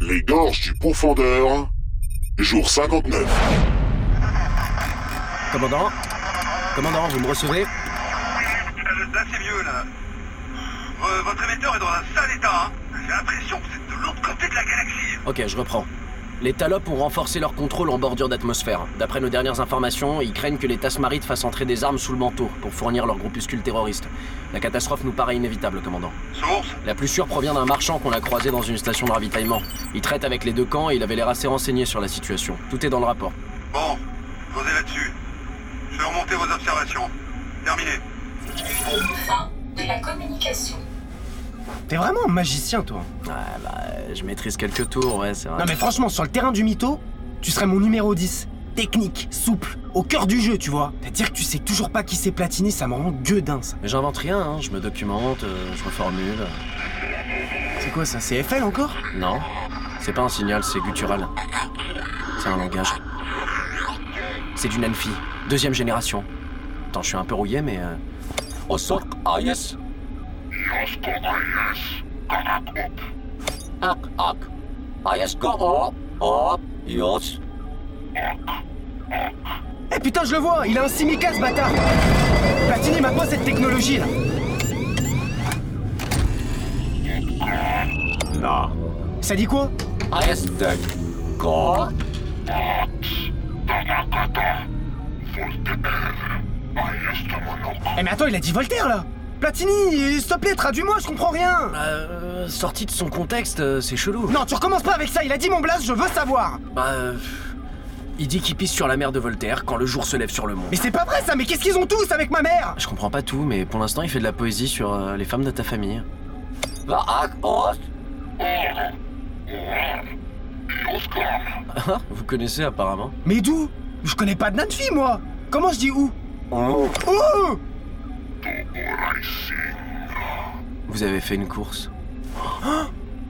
Les gorges du profondeur, jour 59. Commandant Commandant, vous me recevez? Euh, Là, c'est mieux, là. Euh, votre émetteur est dans un sale état, hein. J'ai l'impression que vous êtes de l'autre côté de la galaxie. Ok, je reprends. Les Talopes ont renforcé leur contrôle en bordure d'atmosphère. D'après nos dernières informations, ils craignent que les Tasmarites fassent entrer des armes sous le manteau pour fournir leur groupuscule terroriste. La catastrophe nous paraît inévitable, commandant. Source La plus sûre provient d'un marchand qu'on a croisé dans une station de ravitaillement. Il traite avec les deux camps et il avait l'air assez renseigné sur la situation. Tout est dans le rapport. Bon, posez là-dessus. Je vais remonter vos observations. Terminé. Fin de la communication. T'es vraiment un magicien, toi. Ouais, bah, je maîtrise quelques tours, ouais, c'est vrai. Non mais franchement, sur le terrain du mytho, tu serais mon numéro 10. Technique, souple, au cœur du jeu, tu vois. C'est-à-dire que tu sais toujours pas qui c'est Platini, ça me rend gueudin, ça. Mais j'invente rien, hein. je me documente, euh, je reformule. C'est quoi ça C'est FL encore? Non, c'est pas un signal, c'est guttural. C'est un langage. C'est du Nanfi, deuxième génération. Attends, je suis un peu rouillé, mais. Euh... Osok Ayes. Ak ak. Ayes go op. Op. Yos. Eh putain, je le vois, il a un simika ce bâtard Platini m'a pas cette technologie là Non. Ça dit quoi Ayes tek. Go. Eh mais attends, il a dit Voltaire là Platini, s'il te plaît, traduis-moi, je comprends rien Euh. Sorti de son contexte, euh, c'est chelou. Non, tu recommences pas avec ça, il a dit mon blase, je veux savoir Bah. euh, Il dit qu'il pisse sur la mer de Voltaire quand le jour se lève sur le monde. Mais c'est pas vrai ça, mais qu'est-ce qu'ils ont tous avec ma mère? Je comprends pas tout, mais pour l'instant, il fait de la poésie sur euh, les femmes de ta famille. Ah, Vous connaissez apparemment Mais d'où? Je connais pas de Nanfi, moi Comment je dis où? Oh Vous avez fait une course.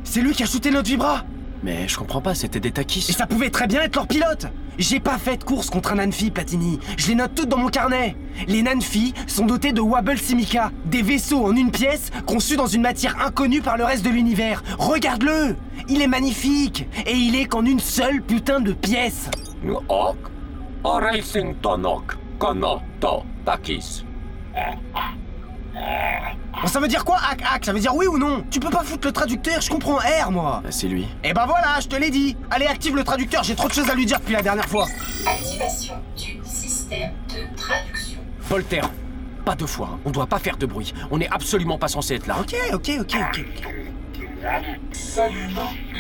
C'est lui qui a shooté notre vibra Mais je comprends pas, c'était des taquis. Et ça pouvait très bien être leur pilote J'ai pas fait de course contre un Nanfi, Platini. Je les note toutes dans mon carnet. Les Nanfi sont dotés de Wabble Simica, des vaisseaux en une pièce conçus dans une matière inconnue par le reste de l'univers. Regarde-le Il est magnifique Et il est qu'en une seule putain de pièce Ok. Racing Tonok. Kono to takis. Bon, ça veut dire quoi, hack hack? Ça veut dire oui ou non? Tu peux pas foutre le traducteur, je comprends R, moi Bah, c'est lui. Eh ben voilà, je te l'ai dit Allez, active le traducteur, j'ai trop de choses à lui dire depuis la dernière fois Activation du système de traduction. Voltaire. Pas deux fois, hein. on doit pas faire de bruit. On est absolument pas censé être là. Ok, ok, ok, ok. Salut,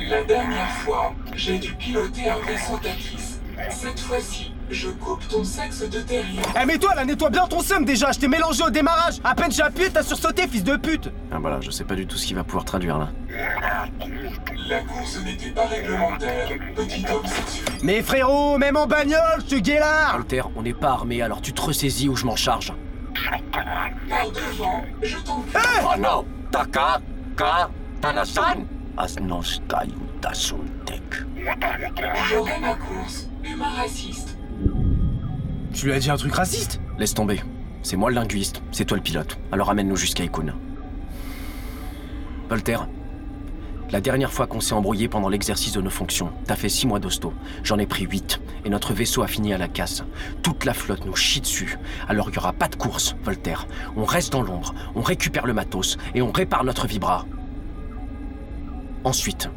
la dernière fois, j'ai dû piloter un vaisseau Takis. Cette fois-ci, je coupe ton sexe de derrière. Eh mais toi là, nettoie bien ton seum déjà, je t'ai mélangé au démarrage À peine j'ai appuyé, t'as sursauté, fils de pute Ah voilà, je sais pas du tout ce qu'il va pouvoir traduire là. La course n'était pas réglementaire, petit homme sexué. Mais frérot, même en bagnole, je te guélard Voltaire, on n'est pas armé, alors tu te ressaisis ou je m'en charge. Par devant, je t'en prie. Oh non Taka Ka Tanasan Asnostai Tasuntek. J'aurai ma course, humain raciste. Tu lui as dit un truc raciste Laisse tomber. C'est moi le linguiste, c'est toi le pilote. Alors amène-nous jusqu'à Ikun. Voltaire, la dernière fois qu'on s'est embrouillé pendant l'exercice de nos fonctions, t'as fait six mois d'hosto. J'en ai pris huit. Et notre vaisseau a fini à la casse. Toute la flotte nous chie dessus. Alors il y aura pas de course, Voltaire. On reste dans l'ombre, on récupère le matos et on répare notre vibra. Ensuite,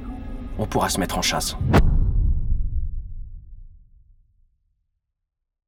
on pourra se mettre en chasse.